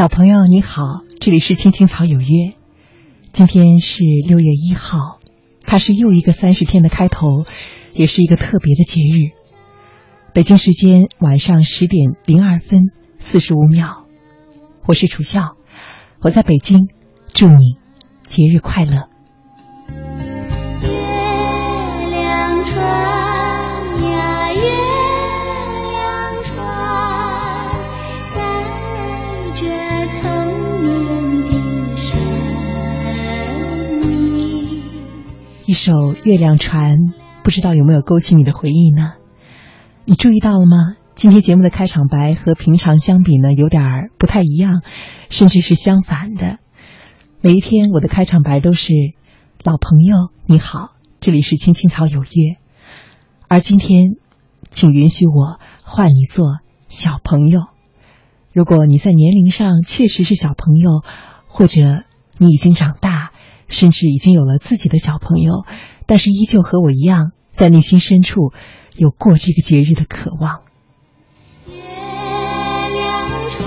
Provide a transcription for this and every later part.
小朋友你好，这里是青青草有约。今天是六月一号，它是又一个三十天的开头，也是一个特别的节日。北京时间晚上十点零二分四十五秒，我是楚笑，我在北京，祝你节日快乐。一首《月亮船》，不知道有没有勾起你的回忆呢？你注意到了吗？今天节目的开场白和平常相比呢，有点儿不太一样，甚至是相反的。每一天我的开场白都是“老朋友你好，这里是青青草有约”，而今天，请允许我换你做小朋友。如果你在年龄上确实是小朋友，或者你已经长大，甚至已经有了自己的小朋友，但是依旧和我一样，在内心深处有过这个节日的渴望。月亮船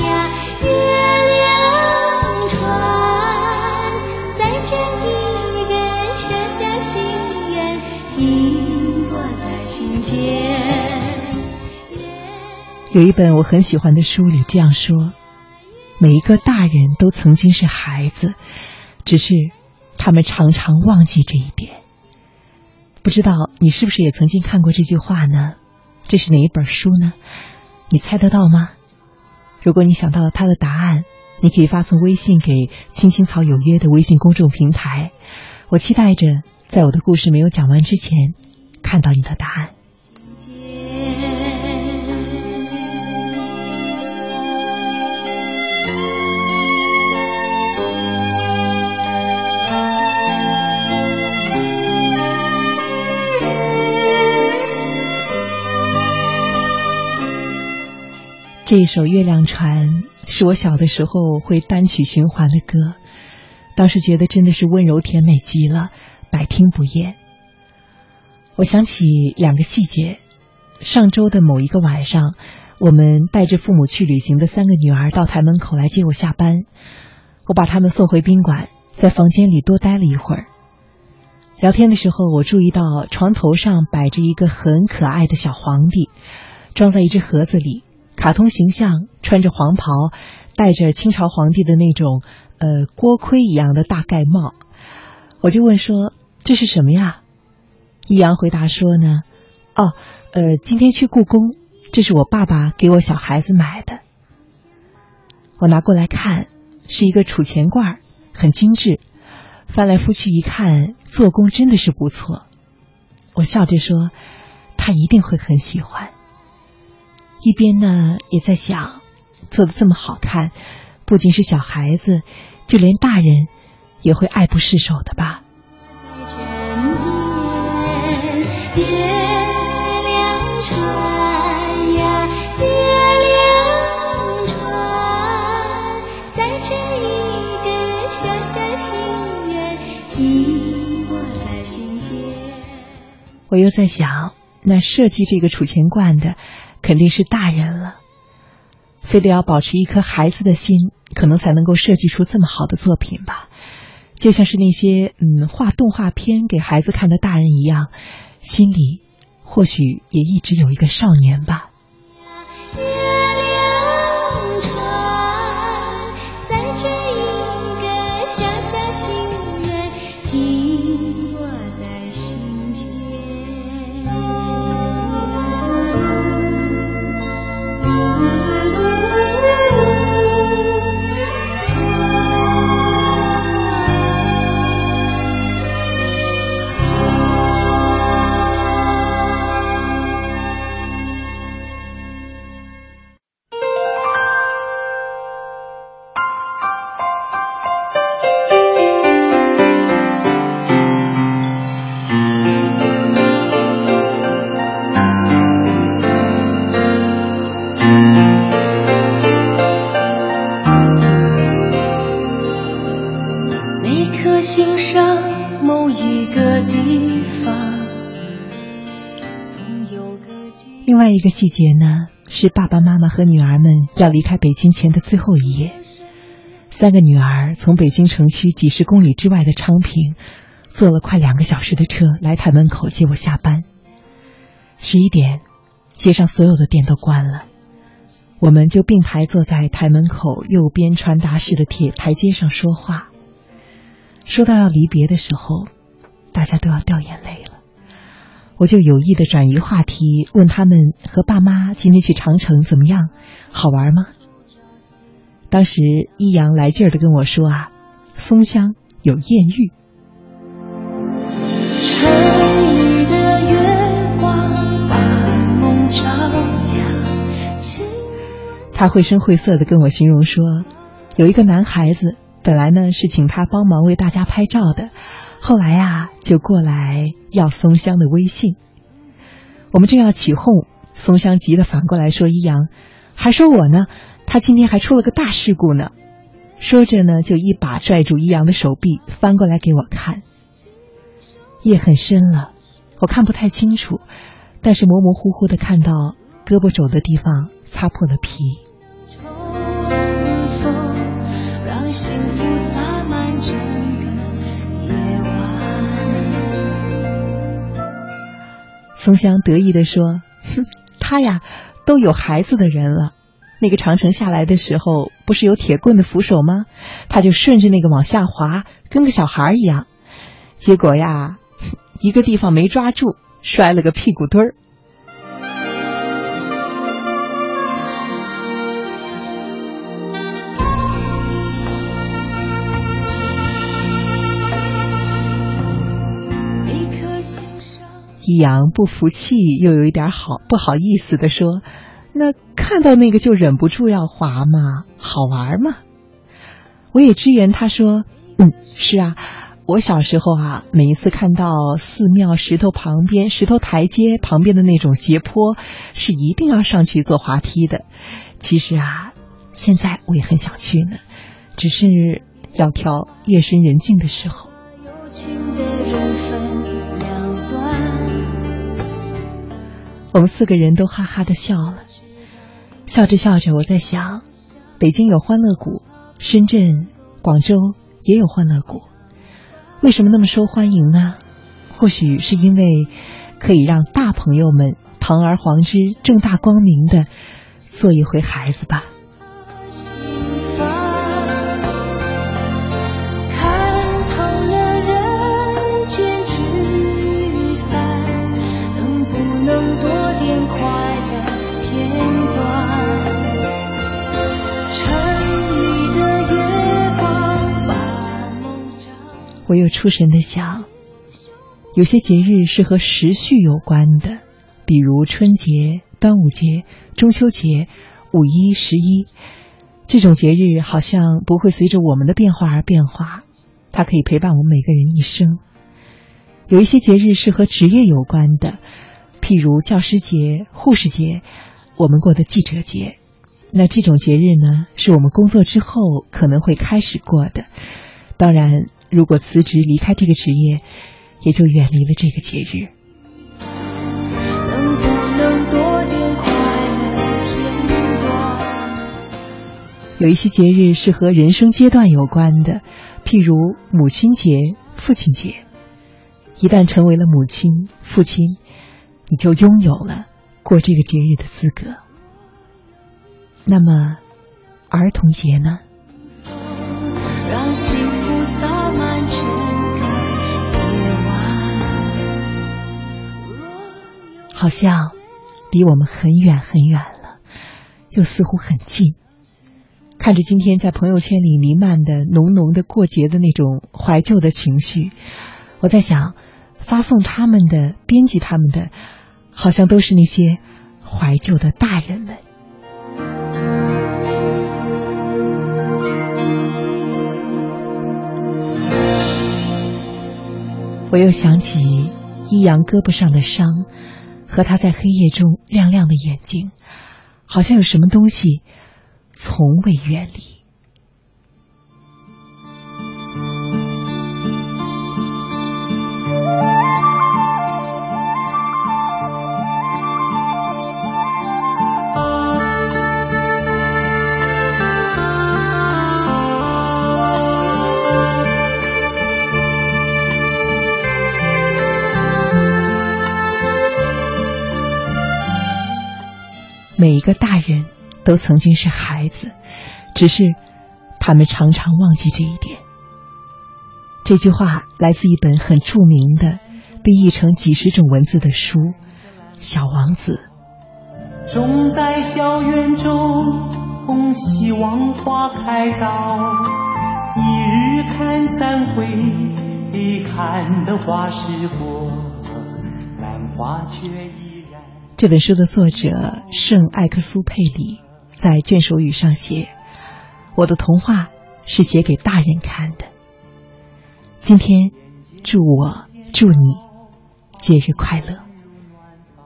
呀，月亮船，载着一个小小心愿，停泊在心间。有一本我很喜欢的书里这样说：每一个大人都曾经是孩子，只是他们常常忘记这一点。不知道你是不是也曾经看过这句话呢？这是哪一本书呢？你猜得到吗？如果你想到了它的答案，你可以发送微信给“青青草有约”的微信公众平台。我期待着在我的故事没有讲完之前，看到你的答案。这首《月亮船》是我小的时候会单曲循环的歌，当时觉得真的是温柔甜美极了，百听不厌。我想起两个细节：上周的某一个晚上，我们带着父母去旅行的三个女儿到台门口来接我下班，我把她们送回宾馆，在房间里多待了一会儿。聊天的时候，我注意到床头上摆着一个很可爱的小皇帝，装在一只盒子里。卡通形象，穿着黄袍，戴着清朝皇帝的那种呃锅盔一样的大盖帽。我就问说：“这是什么呀？”易阳回答说呢：“哦，呃，今天去故宫，这是我爸爸给我小孩子买的。”我拿过来看，是一个储钱罐，很精致。翻来覆去一看，做工真的是不错。我笑着说：“他一定会很喜欢。”一边呢也在想，做的这么好看，不仅是小孩子，就连大人也会爱不释手的吧。月亮船呀，月亮船，载着一个小小心愿，停泊在心间。我又在想，那设计这个储钱罐的肯定是大人了，非得要保持一颗孩子的心，可能才能够设计出这么好的作品吧。就像是那些嗯画动画片给孩子看的大人一样，心里或许也一直有一个少年吧。个距另外一个细节呢，是爸爸妈妈和女儿们要离开北京前的最后一夜。三个女儿从北京城区几十公里之外的昌平，坐了快两个小时的车来台门口接我下班。十一点，街上所有的店都关了，我们就并排坐在台门口右边传达室的铁台阶上说话。说到要离别的时候，大家都要掉眼泪了。我就有意的转移话题，问他们和爸妈今天去长城怎么样，好玩吗？当时一阳来劲儿的跟我说啊，松香有艳遇。他绘声绘色的跟我形容说，有一个男孩子，本来呢是请他帮忙为大家拍照的，后来呀就过来要松香的微信。我们正要起哄，松香急得反过来说：“一阳，还说我呢。”他今天还出了个大事故呢，说着呢，就一把拽住一阳的手臂，翻过来给我看。夜很深了，我看不太清楚，但是模模糊糊的看到胳膊肘的地方擦破了皮。松香得意地说：“哼，他呀，都有孩子的人了。”那个长城下来的时候，不是有铁棍的扶手吗？他就顺着那个往下滑，跟个小孩一样。结果呀，一个地方没抓住，摔了个屁股墩儿。易阳不服气，又有一点好不好意思的说。那看到那个就忍不住要滑嘛，好玩嘛。我也支援他说，嗯，是啊，我小时候啊，每一次看到寺庙石头旁边、石头台阶旁边的那种斜坡，是一定要上去坐滑梯的。其实啊，现在我也很想去呢，只是要挑夜深人静的时候。我们四个人都哈哈的笑了。笑着笑着，我在想，北京有欢乐谷，深圳、广州也有欢乐谷，为什么那么受欢迎呢？或许是因为可以让大朋友们堂而皇之、正大光明的做一回孩子吧。我又出神的想，有些节日是和时序有关的，比如春节、端午节、中秋节、五一、十一，这种节日好像不会随着我们的变化而变化，它可以陪伴我们每个人一生。有一些节日是和职业有关的，譬如教师节、护士节，我们过的记者节，那这种节日呢，是我们工作之后可能会开始过的，当然。如果辞职离开这个职业，也就远离了这个节日。有一些节日是和人生阶段有关的，譬如母亲节、父亲节。一旦成为了母亲、父亲，你就拥有了过这个节日的资格。那么，儿童节呢？让幸福好像离我们很远很远了，又似乎很近。看着今天在朋友圈里弥漫的浓浓的过节的那种怀旧的情绪，我在想，发送他们的、编辑他们的，好像都是那些怀旧的大人们。我又想起一阳胳膊上的伤，和他在黑夜中亮亮的眼睛，好像有什么东西从未远离。每一个大人都曾经是孩子，只是他们常常忘记这一点。这句话来自一本很著名的、被译成几十种文字的书《小王子》。种在校园中，希望花开早，一日看三回，看的花时过，兰花却已。这本书的作者圣艾克苏佩里在卷首语上写：“我的童话是写给大人看的。”今天，祝我祝你节日快乐。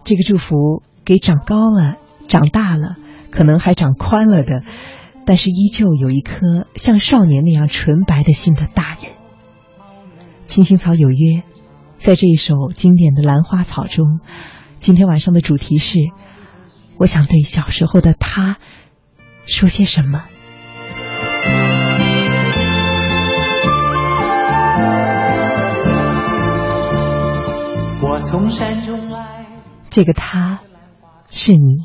这个祝福。给长高了、长大了，可能还长宽了的，但是依旧有一颗像少年那样纯白的心的大人。青青草有约，在这一首经典的《兰花草》中，今天晚上的主题是：我想对小时候的他说些什么。我从山中来，这个他。是你，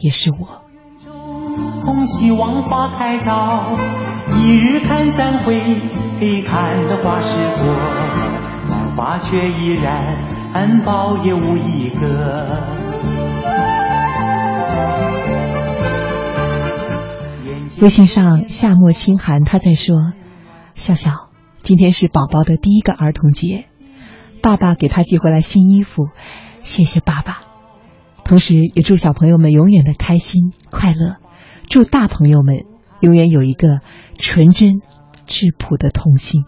也是我。希望花开早，一日看三回，看得花时过，却依然安保也无一个。微信上夏末清寒他在说：“笑笑，今天是宝宝的第一个儿童节，爸爸给他寄回来新衣服，谢谢爸爸。”同时，也祝小朋友们永远的开心快乐，祝大朋友们永远有一个纯真质朴的童心。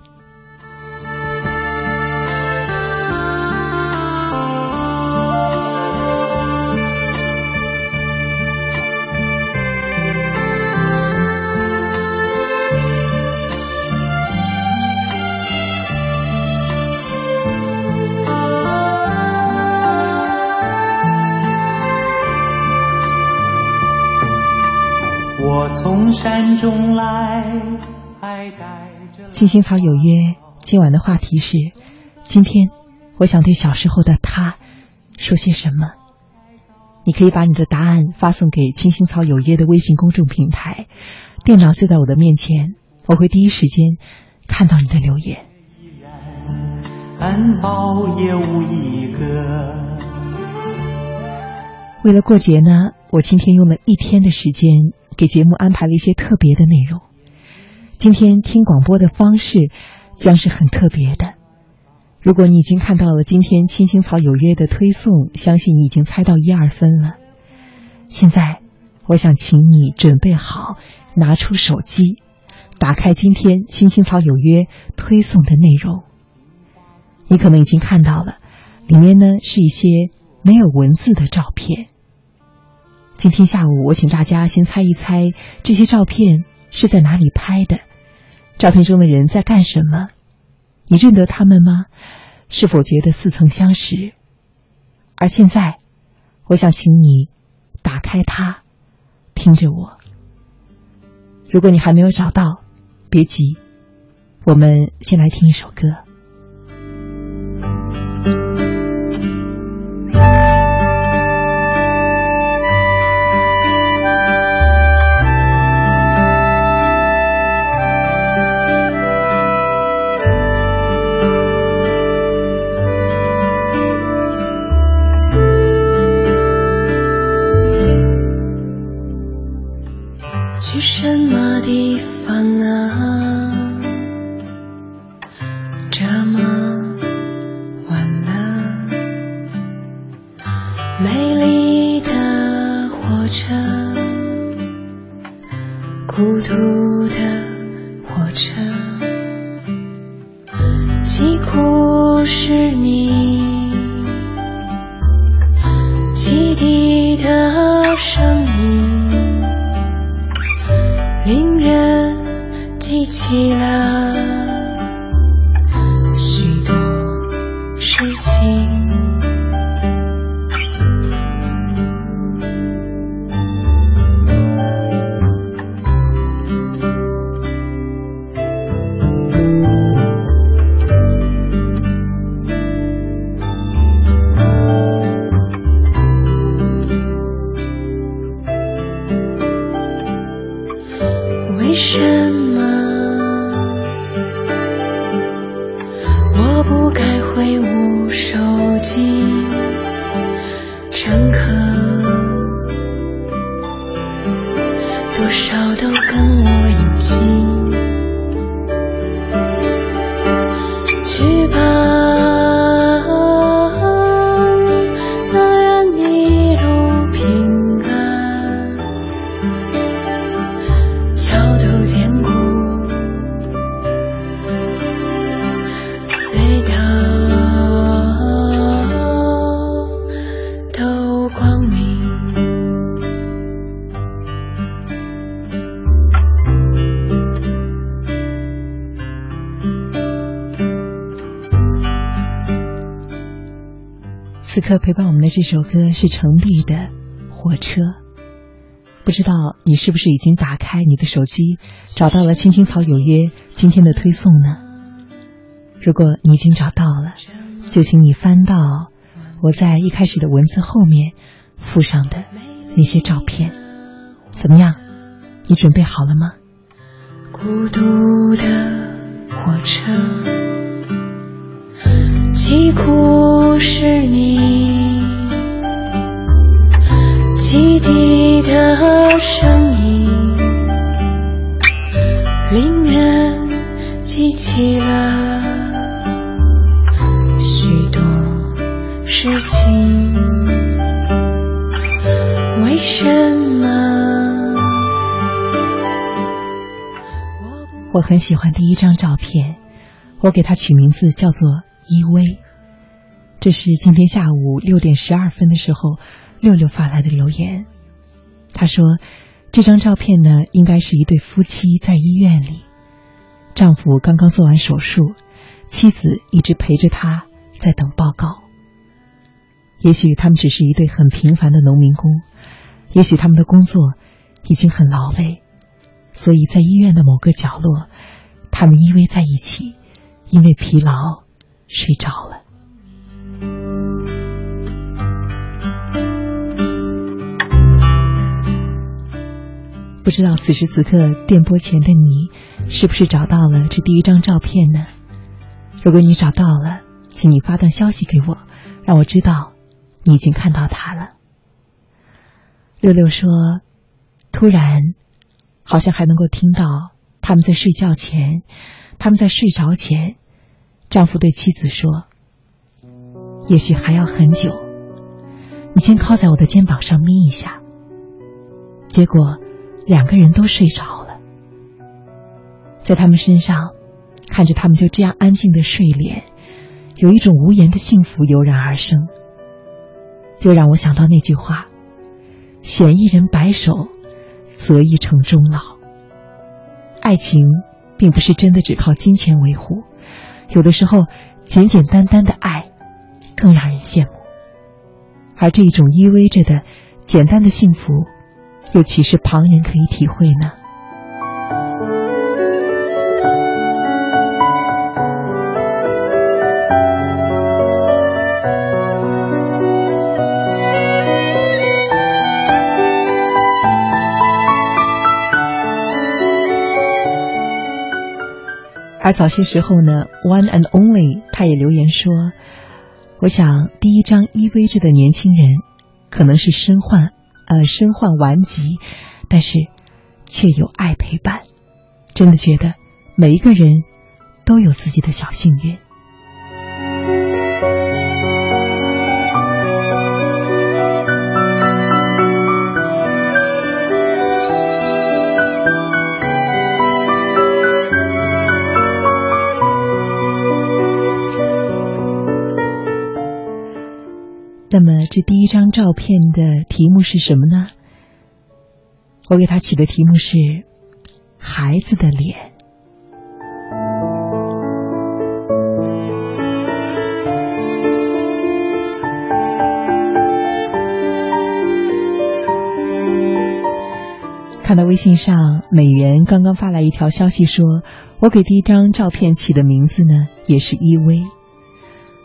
青青草有约，今晚的话题是：今天我想对小时候的他说些什么？你可以把你的答案发送给青青草有约的微信公众平台，电脑就在我的面前，我会第一时间看到你的留言。也无一个。为了过节呢，我今天用了一天的时间。给节目安排了一些特别的内容。今天听广播的方式将是很特别的。如果你已经看到了今天青青草有约的推送，相信你已经猜到一二分了。现在，我想请你准备好，拿出手机，打开今天青青草有约推送的内容。你可能已经看到了，里面呢是一些没有文字的照片。今天下午，我请大家先猜一猜这些照片是在哪里拍的，照片中的人在干什么？你认得他们吗？是否觉得似曾相识？而现在，我想请你打开它，听着我。如果你还没有找到，别急，我们先来听一首歌。刻陪伴我们的这首歌是程璧的《火车》。不知道你是不是已经打开你的手机，找到了《青青草有约》今天的推送呢？如果你已经找到了，就请你翻到我在一开始的文字后面附上的那些照片。怎么样？你准备好了吗？孤独的火车，凄苦是你汽笛的声音，令人记起了许多事情。为什么？我很喜欢第一张照片，我给它取名字叫做依偎。这是今天下午六点十二分的时候，六六发来的留言。他说，这张照片呢，应该是一对夫妻在医院里，丈夫刚刚做完手术，妻子一直陪着他在等报告。也许他们只是一对很平凡的农民工，也许他们的工作已经很劳累。所以在医院的某个角落，他们依偎在一起，因为疲劳睡着了。不知道此时此刻电波前的你，是不是找到了这第一张照片呢？如果你找到了，请你发段消息给我，让我知道你已经看到它了。六六说：“突然。”好像还能够听到他们在睡觉前，他们在睡着前，丈夫对妻子说：“也许还要很久，你先靠在我的肩膀上眯一下。”结果两个人都睡着了，在他们身上看着他们就这样安静的睡莲，有一种无言的幸福油然而生，又让我想到那句话：“选一人白首。”择一城终老。爱情并不是真的只靠金钱维护，有的时候简简单单的爱更让人羡慕。而这种依偎着的简单的幸福，又岂是旁人可以体会呢？而早些时候呢，One and Only 他也留言说：“我想第一张依偎着的年轻人，可能是身患呃身患顽疾，但是却有爱陪伴。真的觉得每一个人都有自己的小幸运。”那么，这第一张照片的题目是什么呢？我给他起的题目是“孩子的脸”。看到微信上美元刚刚发来一条消息说，我给第一张照片起的名字呢，也是依偎，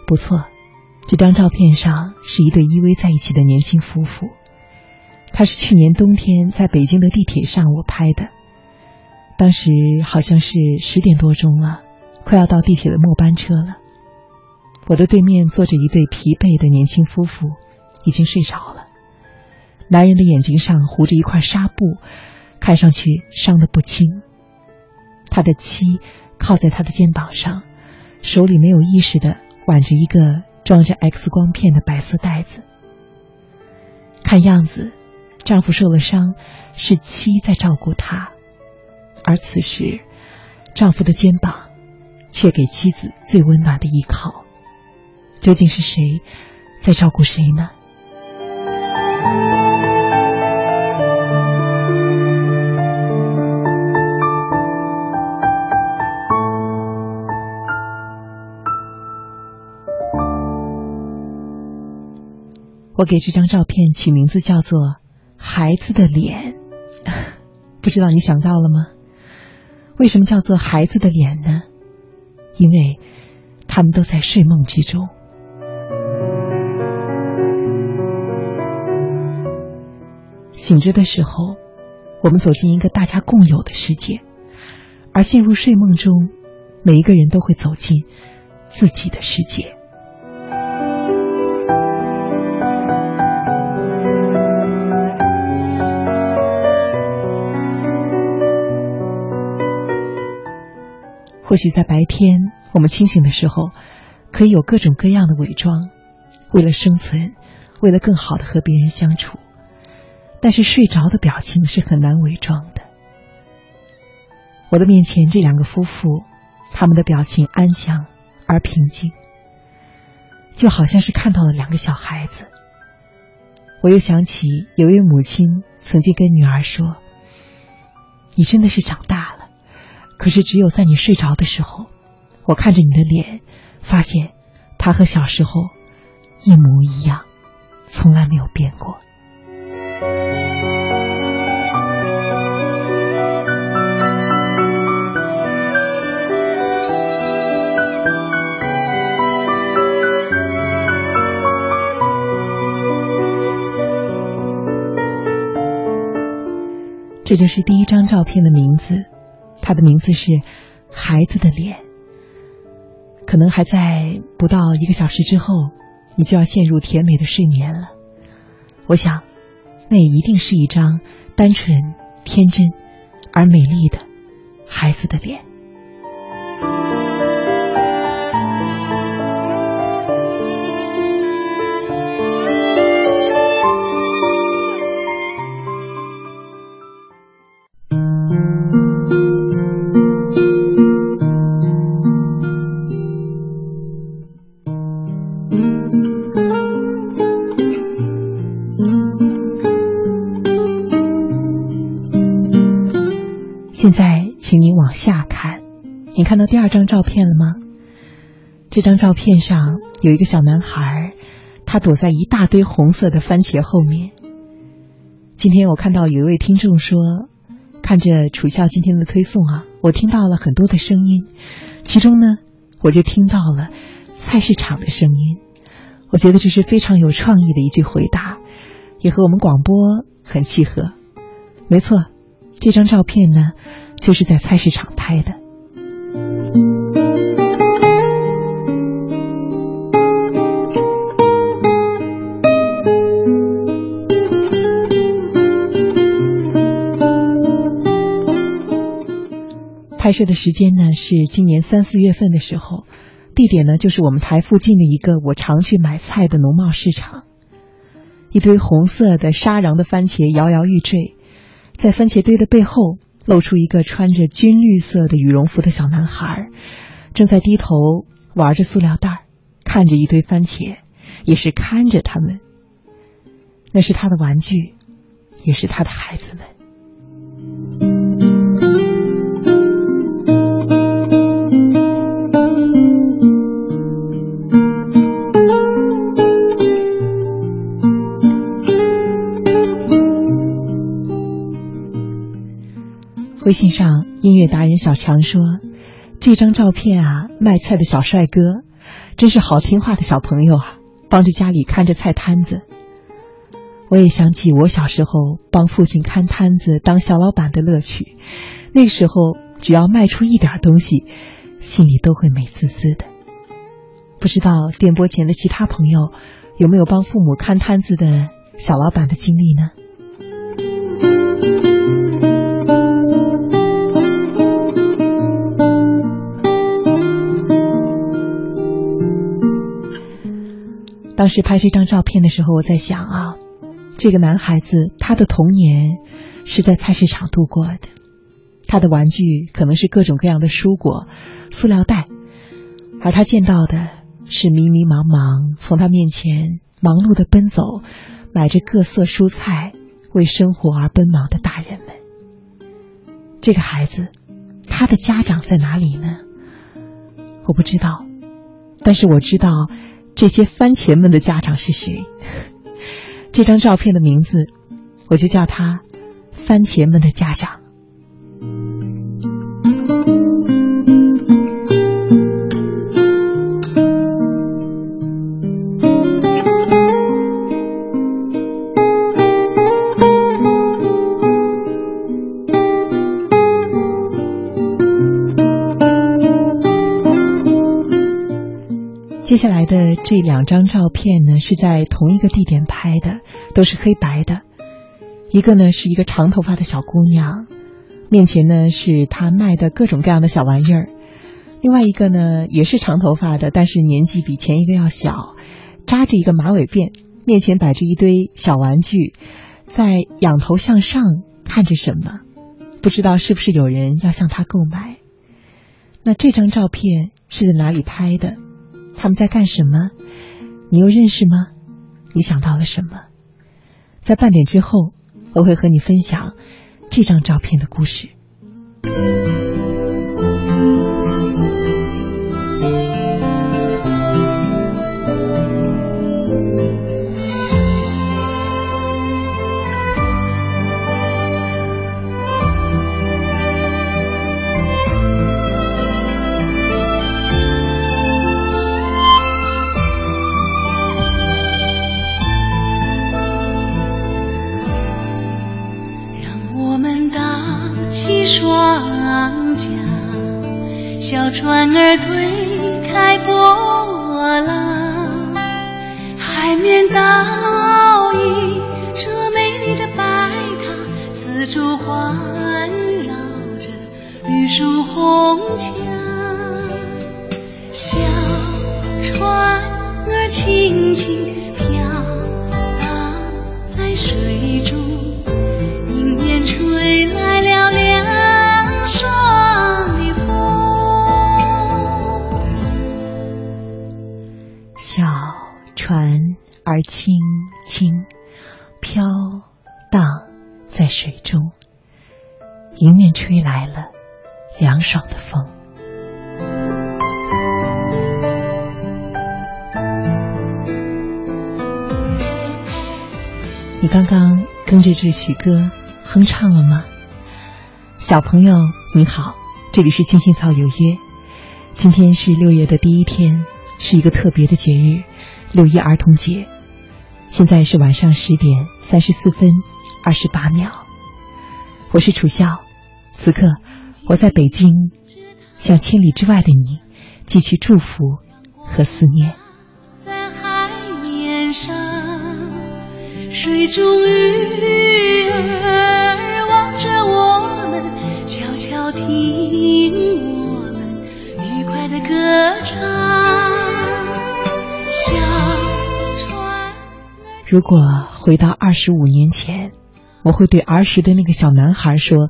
不错。这张照片上是一对依偎在一起的年轻夫妇，他是去年冬天在北京的地铁上我拍的。当时好像是十点多钟了，快要到地铁的末班车了。我的对面坐着一对疲惫的年轻夫妇，已经睡着了。男人的眼睛上糊着一块纱布，看上去伤得不轻。他的妻靠在他的肩膀上，手里没有意识的挽着一个装着 X 光片的白色袋子。看样子，丈夫受了伤，是妻在照顾他。而此时，丈夫的肩膀却给妻子最温暖的依靠。究竟是谁在照顾谁呢？我给这张照片取名字叫做《孩子的脸》，不知道你想到了吗？为什么叫做孩子的脸呢？因为他们都在睡梦之中。醒着的时候，我们走进一个大家共有的世界；而陷入睡梦中，每一个人都会走进自己的世界。或许在白天，我们清醒的时候，可以有各种各样的伪装，为了生存，为了更好的和别人相处。但是睡着的表情是很难伪装的。我的面前这两个夫妇，他们的表情安详而平静，就好像是看到了两个小孩子。我又想起有位母亲曾经跟女儿说：“你真的是长大了。”可是，只有在你睡着的时候，我看着你的脸，发现他和小时候一模一样，从来没有变过。这就是第一张照片的名字。他的名字是“孩子的脸”，可能还在不到一个小时之后，你就要陷入甜美的睡眠了。我想，那也一定是一张单纯、天真而美丽的孩子的脸。第二张照片了吗？这张照片上有一个小男孩，他躲在一大堆红色的番茄后面。今天我看到有一位听众说，看着楚笑今天的推送啊，我听到了很多的声音，其中呢，我就听到了菜市场的声音。我觉得这是非常有创意的一句回答，也和我们广播很契合。没错。这张照片呢，就是在菜市场拍的。拍摄的时间呢是今年三四月份的时候，地点呢就是我们台附近的一个我常去买菜的农贸市场。一堆红色的沙瓤的番茄摇摇欲坠。在番茄堆的背后，露出一个穿着军绿色的羽绒服的小男孩，正在低头玩着塑料袋，看着一堆番茄，也是看着他们。那是他的玩具，也是他的孩子们。微信上，音乐达人小强说：“这张照片啊，卖菜的小帅哥，真是好听话的小朋友啊，帮着家里看着菜摊子。”我也想起我小时候帮父亲看摊子、当小老板的乐趣，那时候只要卖出一点东西，心里都会美滋滋的。不知道电波前的其他朋友有没有帮父母看摊子的小老板的经历呢？当时拍这张照片的时候，我在想啊，这个男孩子他的童年是在菜市场度过的，他的玩具可能是各种各样的蔬果、塑料袋，而他见到的是迷迷茫茫从他面前忙碌的奔走，买着各色蔬菜，为生活而奔忙的大人们。这个孩子，他的家长在哪里呢？我不知道，但是我知道。这些番茄们的家长是谁？这张照片的名字，我就叫他“番茄们的家长”。这两张照片呢，是在同一个地点拍的，都是黑白的。一个呢是一个长头发的小姑娘，面前呢是她卖的各种各样的小玩意儿；另外一个呢也是长头发的，但是年纪比前一个要小，扎着一个马尾辫，面前摆着一堆小玩具，在仰头向上看着什么，不知道是不是有人要向她购买。那这张照片是在哪里拍的？他们在干什么？你又认识吗？你想到了什么？在半点之后，我会和你分享这张照片的故事。刚跟着这曲歌哼唱了吗？小朋友你好，这里是青青草有约。今天是六月的第一天，是一个特别的节日。六一儿童节，现在是晚上十点三十四分二十八秒。我是楚笑，此刻我在北京，向千里之外的你寄去祝福和思念。水中鱼儿望着我们，悄悄听我们愉快的歌唱。小船如果回到二十五年前，我会对儿时的那个小男孩说：“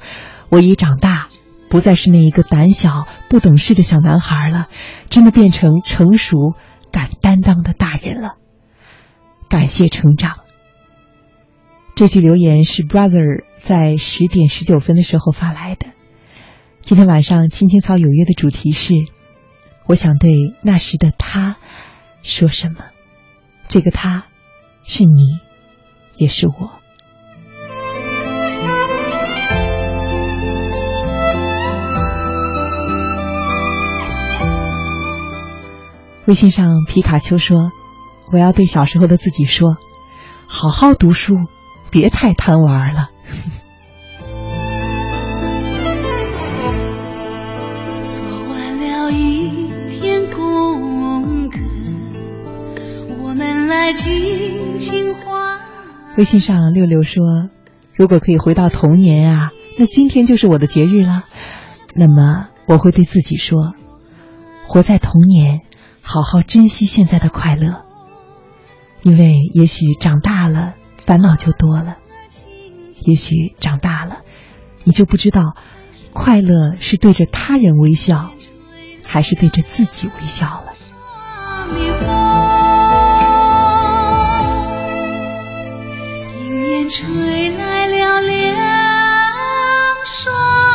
我已长大，不再是那一个胆小不懂事的小男孩了，真的变成成熟、敢担当的大人了。”感谢成长。这句留言是 Brother 在十点十九分的时候发来的。今天晚上青青草有约的主题是：我想对那时的他说什么？这个他。是你，也是我。微信上皮卡丘说：“我要对小时候的自己说，好好读书，别太贪玩了。做完了一天功课我们来尽情欢微信上六六说如果可以回到童年啊那今天就是我的节日了。那么我会对自己说活在童年好好珍惜现在的快乐。因为也许长大了烦恼就多了；也许长大了，你就不知道，快乐是对着他人微笑，还是对着自己微笑了。”吹来了凉爽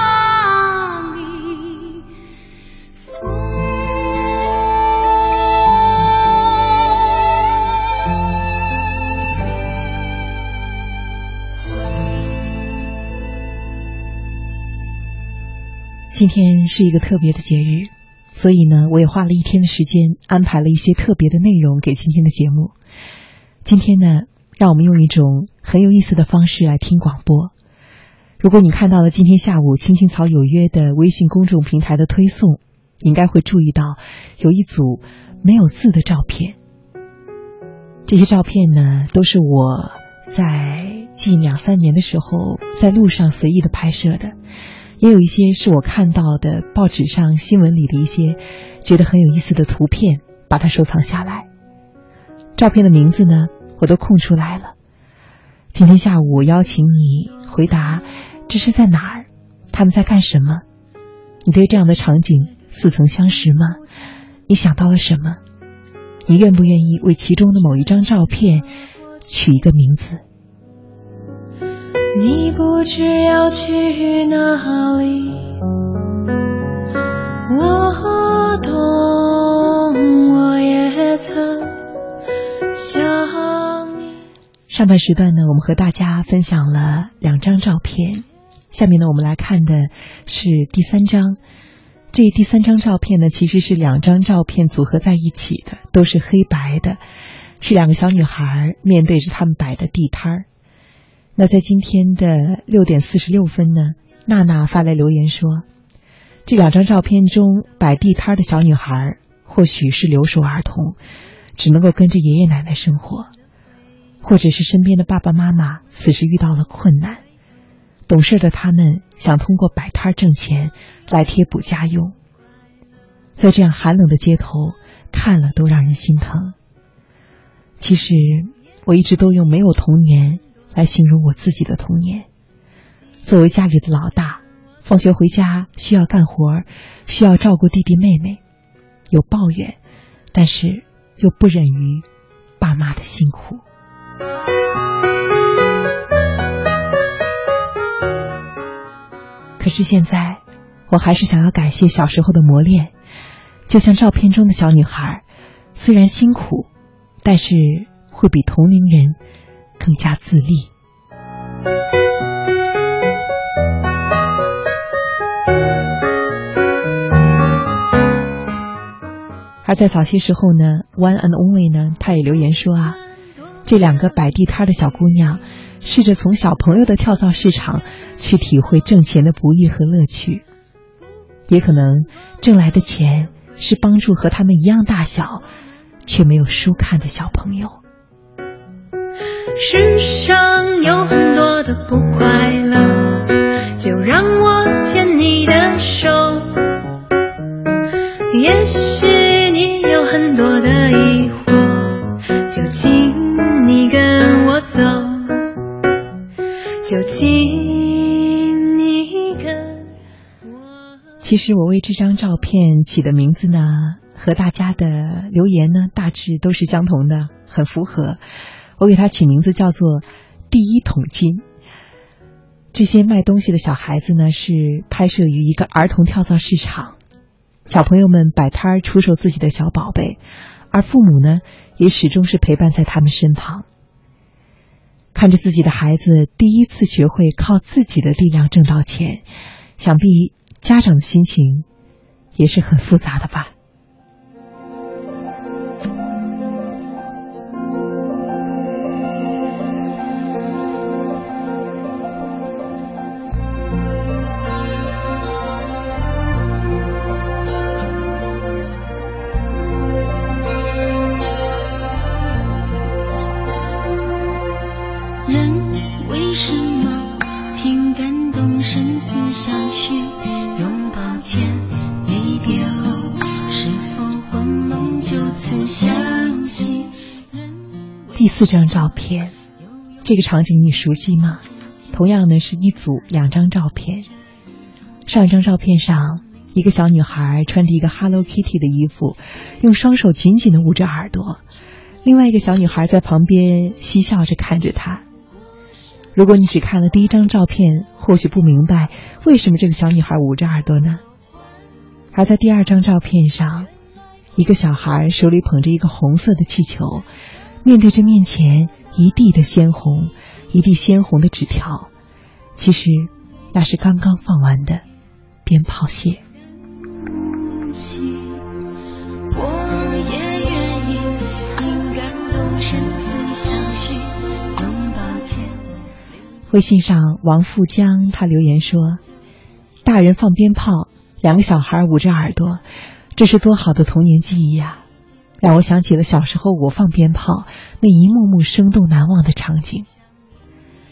今天是一个特别的节日，所以呢，我也花了一天的时间安排了一些特别的内容给今天的节目。今天呢。让我们用一种很有意思的方式来听广播。如果你看到了今天下午“青青草有约”的微信公众平台的推送，应该会注意到有一组没有字的照片。这些照片呢，都是我在近两三年的时候在路上随意的拍摄的，也有一些是我看到的报纸上新闻里的一些觉得很有意思的图片，把它收藏下来。照片的名字呢？我都空出来了。今天下午我邀请你回答：这是在哪儿？他们在干什么？你对这样的场景似曾相识吗？你想到了什么？你愿不愿意为其中的某一张照片取一个名字？你不知要去哪里，我懂，我也曾想。上半时段呢，我们和大家分享了两张照片。下面呢，我们来看的是第三张。这第三张照片呢，其实是两张照片组合在一起的，都是黑白的，是两个小女孩面对着他们摆的地摊儿。那在今天的六点四十六分呢，娜娜发来留言说，这两张照片中摆地摊的小女孩或许是留守儿童，只能够跟着爷爷奶奶生活。或者是身边的爸爸妈妈此时遇到了困难，懂事的他们想通过摆摊挣钱来贴补家用，在这样寒冷的街头看了都让人心疼。其实我一直都用没有童年来形容我自己的童年。作为家里的老大，放学回家需要干活，需要照顾弟弟妹妹，有抱怨，但是又不忍于爸妈的辛苦。可是现在，我还是想要感谢小时候的磨练，就像照片中的小女孩，虽然辛苦，但是会比同龄人更加自立。而在早些时候呢，One and Only 呢，他也留言说啊。这两个摆地摊的小姑娘，试着从小朋友的跳蚤市场去体会挣钱的不易和乐趣，也可能挣来的钱是帮助和他们一样大小却没有书看的小朋友。世上有很多的不快乐，就让我牵你的手。也许你有很多的疑惑，就请。你跟我走，就请你跟我。其实我为这张照片起的名字呢，和大家的留言呢大致都是相同的，很符合。我给它起名字叫做“第一桶金”。这些卖东西的小孩子呢，是拍摄于一个儿童跳蚤市场，小朋友们摆摊儿出售自己的小宝贝。而父母呢，也始终是陪伴在他们身旁，看着自己的孩子第一次学会靠自己的力量挣到钱，想必家长的心情也是很复杂的吧。为什么凭感动相许拥抱离别后是否就此相惜第四张照片这个场景你熟悉吗？同样呢是一组两张照片上一张照片上一个小女孩穿着一个 hello kitty 的衣服用双手紧紧的捂着耳朵另外一个小女孩在旁边嬉笑着看着她。如果你只看了第一张照片，或许不明白为什么这个小女孩捂着耳朵呢？而在第二张照片上，一个小孩手里捧着一个红色的气球。面对着面前一地的鲜红，一地鲜红的纸条，其实那是刚刚放完的鞭炮屑。微信上王富江他留言说：“大人放鞭炮，两个小孩捂着耳朵，这是多好的童年记忆呀！”让我想起了小时候我放鞭炮那一幕幕生动难忘的场景。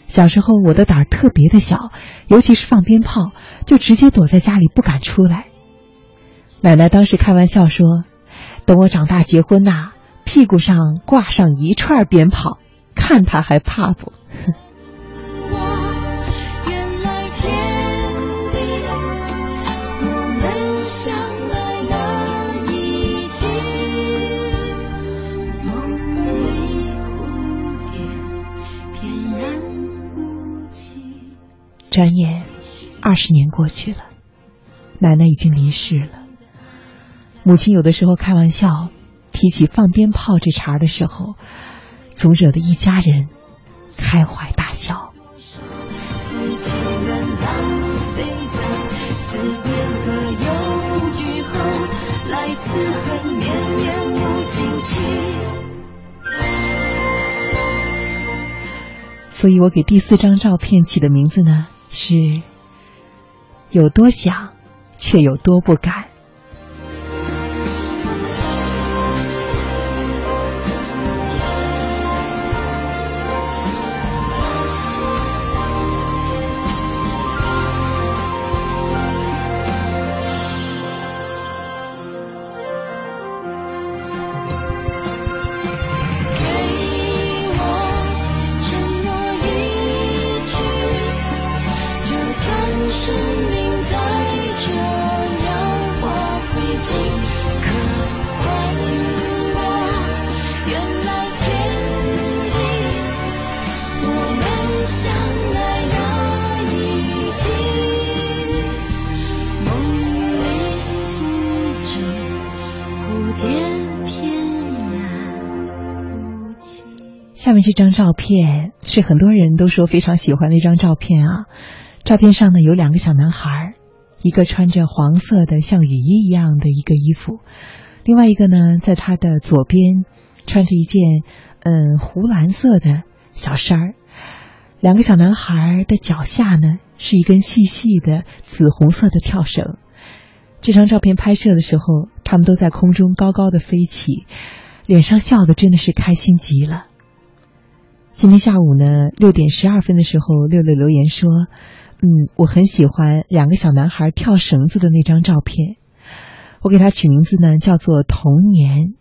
小时候我的胆儿特别的小，尤其是放鞭炮，就直接躲在家里不敢出来。奶奶当时开玩笑说：“等我长大结婚呐，屁股上挂上一串鞭炮，看他还怕不？”转眼，二十年过去了，奶奶已经离世了。母亲有的时候开玩笑，提起放鞭炮这茬的时候，总惹得一家人开怀大笑。所以我给第四张照片起的名字呢？是有多想，却有多不敢。这张照片是很多人都说非常喜欢的一张照片啊。照片上呢有两个小男孩，一个穿着黄色的像雨衣一样的一个衣服，另外一个呢在他的左边穿着一件嗯湖蓝色的小衫儿。两个小男孩的脚下呢是一根细细的紫红色的跳绳。这张照片拍摄的时候，他们都在空中高高的飞起，脸上笑的真的是开心极了。今天下午呢，六点十二分的时候，六六留言说：“嗯，我很喜欢两个小男孩跳绳子的那张照片，我给他取名字呢，叫做童年。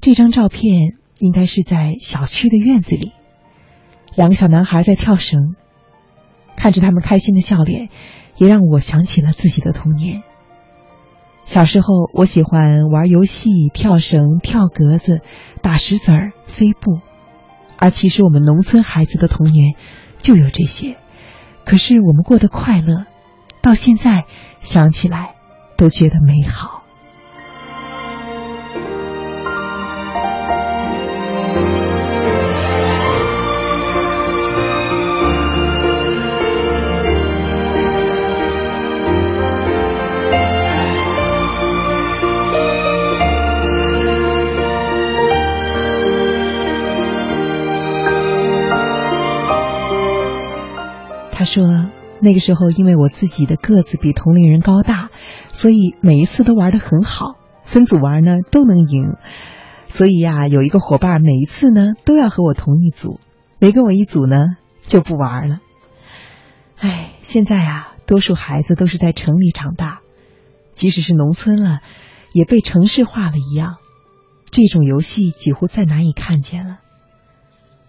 这张照片应该是在小区的院子里，两个小男孩在跳绳，看着他们开心的笑脸，也让我想起了自己的童年。小时候，我喜欢玩游戏、跳绳、跳格子、打石子儿、飞步。”而其实我们农村孩子的童年就有这些，可是我们过得快乐，到现在想起来都觉得美好。说：“那个时候，因为我自己的个子比同龄人高大，所以每一次都玩得很好，分组玩呢都能赢。所以呀，有一个伙伴每一次呢都要和我同一组，没跟我一组呢就不玩了。哎，现在啊，多数孩子都是在城里长大，即使是农村了，也被城市化了一样。这种游戏几乎再难以看见了。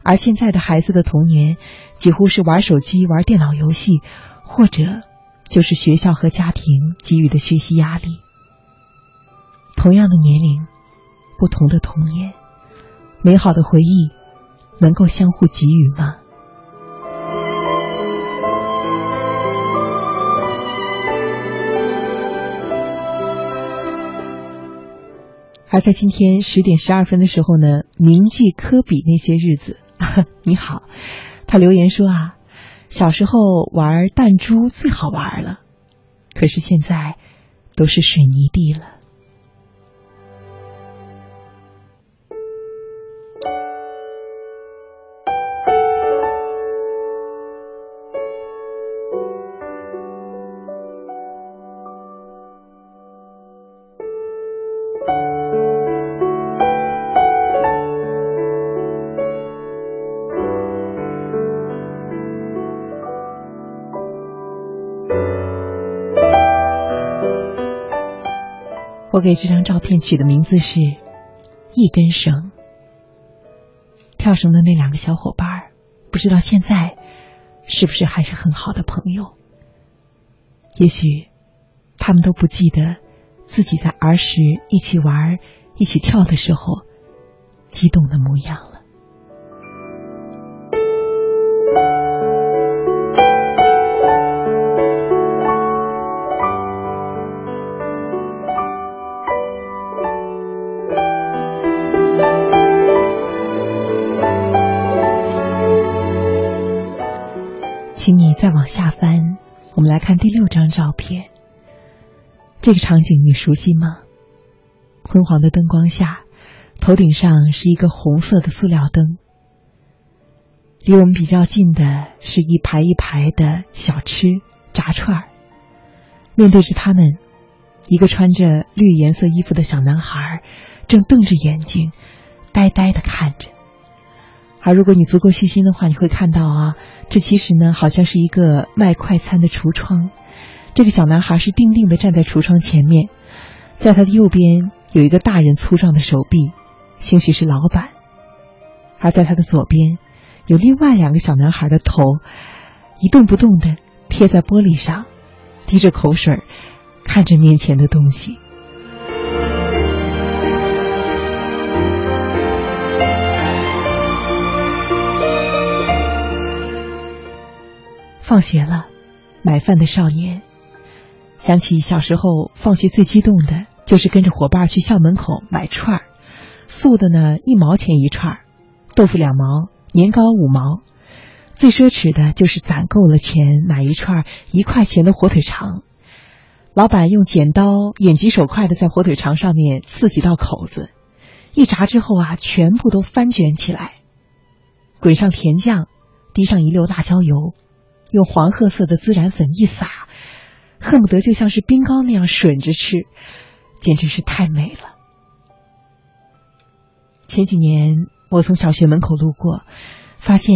而现在的孩子的童年，几乎是玩手机、玩电脑游戏，或者就是学校和家庭给予的学习压力。同样的年龄，不同的童年，美好的回忆能够相互给予吗？而在今天十点十二分的时候呢，铭记科比那些日子。你好，他留言说啊，小时候玩弹珠最好玩了，可是现在都是水泥地了。我给这张照片取的名字是“一根绳”。跳绳的那两个小伙伴，不知道现在是不是还是很好的朋友？也许他们都不记得自己在儿时一起玩、一起跳的时候激动的模样这个场景你熟悉吗？昏黄的灯光下，头顶上是一个红色的塑料灯。离我们比较近的是一排一排的小吃炸串儿。面对着他们，一个穿着绿颜色衣服的小男孩正瞪着眼睛，呆呆的看着。而如果你足够细心的话，你会看到啊，这其实呢，好像是一个卖快餐的橱窗。这个小男孩是定定的站在橱窗前面，在他的右边有一个大人粗壮的手臂，兴许是老板；而在他的左边，有另外两个小男孩的头，一动不动的贴在玻璃上，滴着口水，看着面前的东西。放学了，买饭的少年想起小时候放学最激动的就是跟着伙伴去校门口买串儿，素的呢一毛钱一串儿，豆腐两毛，年糕五毛，最奢侈的就是攒够了钱买一串一块钱的火腿肠，老板用剪刀眼疾手快的在火腿肠上面刺几道口子，一炸之后啊，全部都翻卷起来，滚上甜酱，滴上一溜辣椒油。用黄褐色的孜然粉一撒，恨不得就像是冰糕那样吮着吃，简直是太美了。前几年我从小学门口路过，发现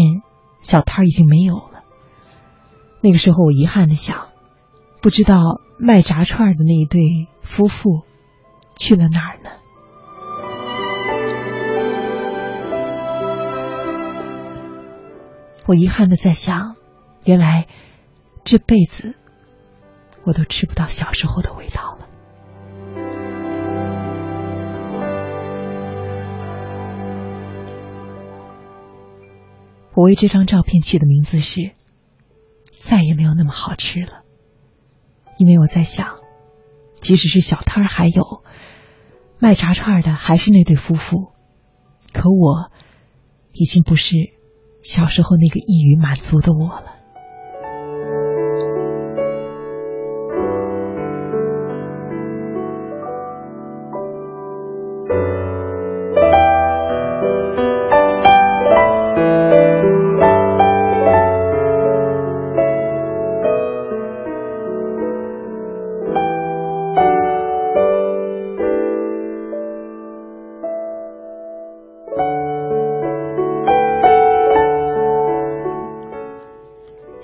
小摊儿已经没有了。那个时候我遗憾的想，不知道卖炸串的那一对夫妇去了哪儿呢？我遗憾的在想。原来这辈子我都吃不到小时候的味道了。我为这张照片取的名字是“再也没有那么好吃了”，因为我在想，即使是小摊儿还有卖炸串的，还是那对夫妇，可我已经不是小时候那个一语满足的我了。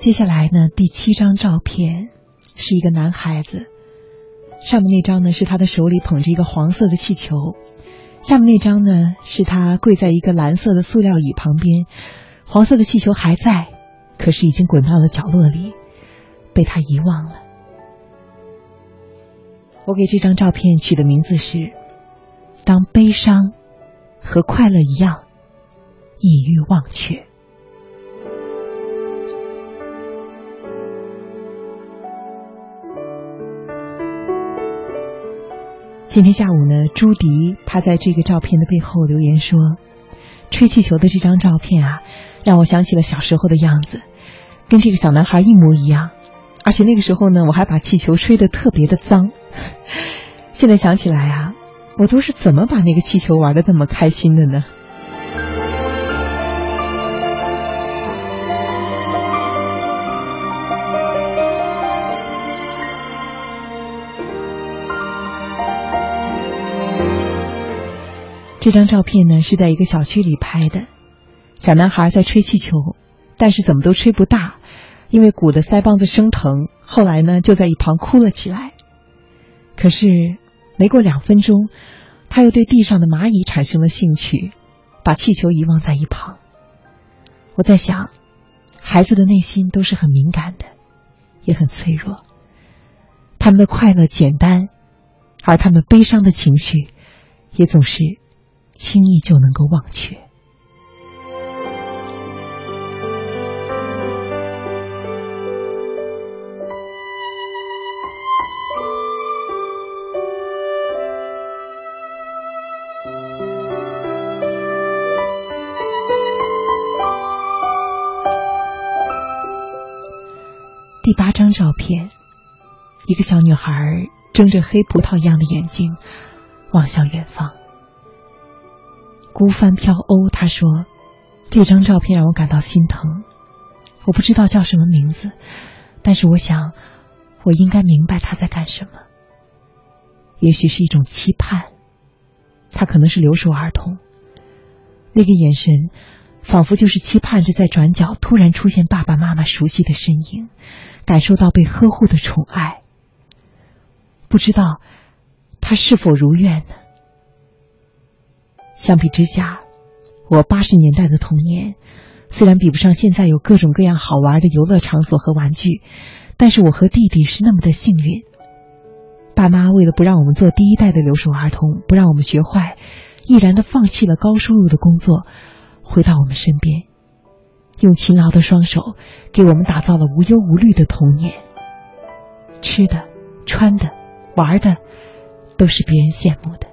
接下来呢，第七张照片是一个男孩子，上面那张呢是他的手里捧着一个黄色的气球，下面那张呢是他跪在一个蓝色的塑料椅旁边，黄色的气球还在，可是已经滚到了角落里，被他遗忘了。我给这张照片取的名字是“当悲伤和快乐一样，一欲忘却”。今天下午呢，朱迪他在这个照片的背后留言说：“吹气球的这张照片啊，让我想起了小时候的样子，跟这个小男孩一模一样。而且那个时候呢，我还把气球吹得特别的脏。现在想起来啊，我都是怎么把那个气球玩的那么开心的呢？”这张照片呢是在一个小区里拍的，小男孩在吹气球，但是怎么都吹不大，因为鼓的腮帮子生疼。后来呢就在一旁哭了起来。可是没过两分钟，他又对地上的蚂蚁产生了兴趣，把气球遗忘在一旁。我在想，孩子的内心都是很敏感的，也很脆弱。他们的快乐简单，而他们悲伤的情绪也总是。轻易就能够忘却。第八张照片，一个小女孩睁着黑葡萄一样的眼睛，望向远方。孤帆飘鸥，他说：“这张照片让我感到心疼。我不知道叫什么名字，但是我想，我应该明白他在干什么。也许是一种期盼，他可能是留守儿童。那个眼神，仿佛就是期盼着在转角突然出现爸爸妈妈熟悉的身影，感受到被呵护的宠爱。不知道他是否如愿呢？”相比之下，我八十年代的童年虽然比不上现在有各种各样好玩的游乐场所和玩具，但是我和弟弟是那么的幸运。爸妈为了不让我们做第一代的留守儿童，不让我们学坏，毅然的放弃了高收入的工作，回到我们身边，用勤劳的双手给我们打造了无忧无虑的童年。吃的、穿的、玩的，都是别人羡慕的。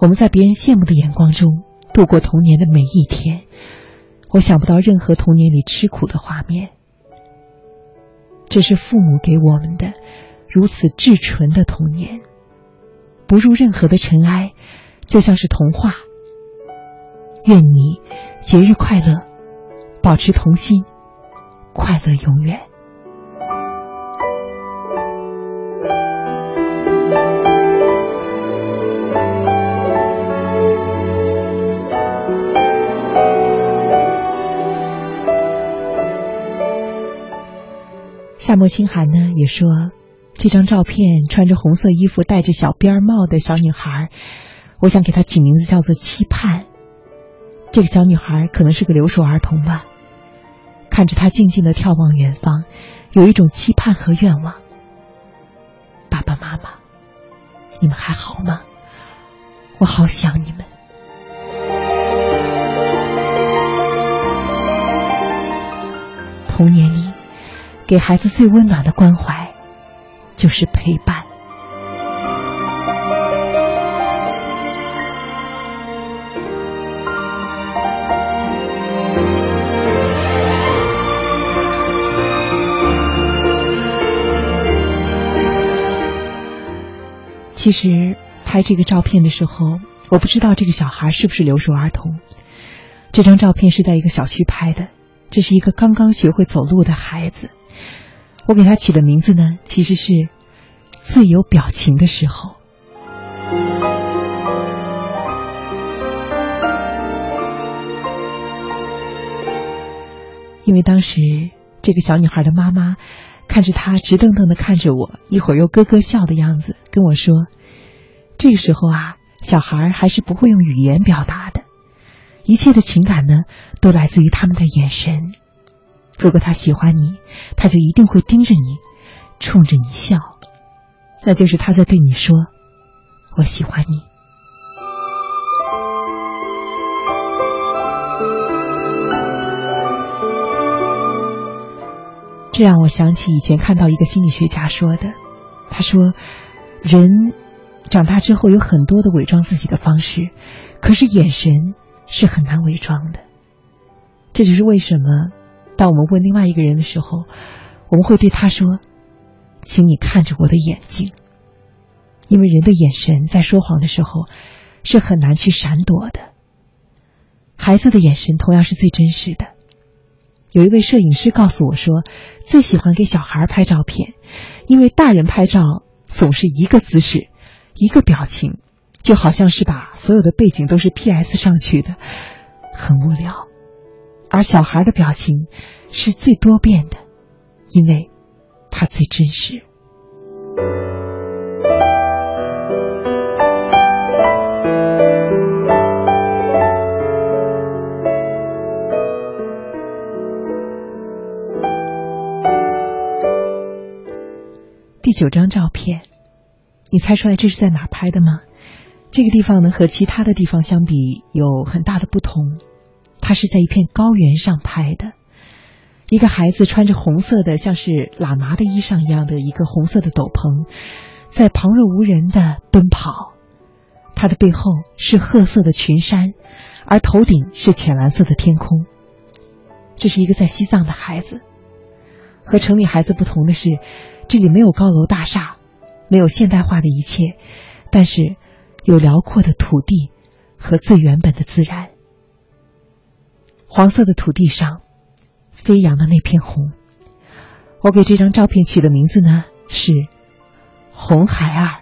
我们在别人羡慕的眼光中度过童年的每一天，我想不到任何童年里吃苦的画面。这是父母给我们的如此至纯的童年，不入任何的尘埃，就像是童话。愿你节日快乐，保持童心，快乐永远。夏末清寒呢也说，这张照片穿着红色衣服、戴着小边帽的小女孩，我想给她起名字叫做期盼。这个小女孩可能是个留守儿童吧，看着她静静的眺望远方，有一种期盼和愿望。爸爸妈妈，你们还好吗？我好想你们。童年里。给孩子最温暖的关怀，就是陪伴。其实拍这个照片的时候，我不知道这个小孩是不是留守儿童。这张照片是在一个小区拍的，这是一个刚刚学会走路的孩子。我给他起的名字呢，其实是最有表情的时候，因为当时这个小女孩的妈妈看着他直瞪瞪的看着我，一会儿又咯咯笑的样子，跟我说：“这个时候啊，小孩还是不会用语言表达的，一切的情感呢，都来自于他们的眼神。如果他喜欢你，他就一定会盯着你，冲着你笑，那就是他在对你说：‘我喜欢你。’”这让我想起以前看到一个心理学家说的，他说，人长大之后有很多的伪装自己的方式，可是眼神是很难伪装的。这就是为什么，当我们问另外一个人的时候，我们会对他说：“请你看着我的眼睛。”因为人的眼神在说谎的时候是很难去闪躲的。孩子的眼神同样是最真实的。有一位摄影师告诉我说，最喜欢给小孩拍照片，因为大人拍照总是一个姿势，一个表情，就好像是把所有的背景都是 PS 上去的，很无聊。而小孩的表情是最多变的，因为他最真实。第九张照片，你猜出来这是在哪拍的吗？这个地方呢和其他的地方相比有很大的不同，它是在一片高原上拍的。一个孩子穿着红色的像是喇嘛的衣裳一样的一个红色的斗篷，在旁若无人的奔跑，他的背后是褐色的群山，而头顶是浅蓝色的天空。这是一个在西藏的孩子，和城里孩子不同的是。这里没有高楼大厦，没有现代化的一切，但是有辽阔的土地和最原本的自然。黄色的土地上飞扬的那片红，我给这张照片取的名字呢是“红孩儿”。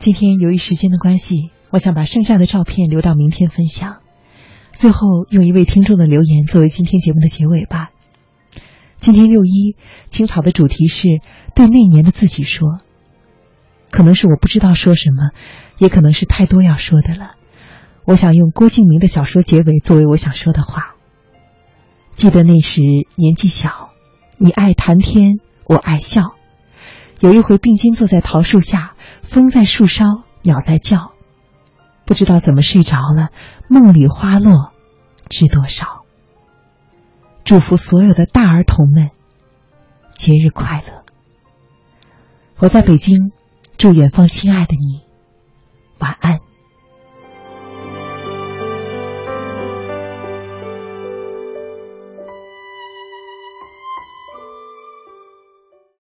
今天由于时间的关系，我想把剩下的照片留到明天分享。最后用一位听众的留言作为今天节目的结尾吧。今天六一青草的主题是对那年的自己说，可能是我不知道说什么，也可能是太多要说的了。我想用郭敬明的小说结尾作为我想说的话。记得那时年纪小，你爱谈天，我爱笑。有一回并肩坐在桃树下。风在树梢，鸟在叫，不知道怎么睡着了。梦里花落知多少？祝福所有的大儿童们节日快乐。我在北京，祝远方亲爱的你晚安。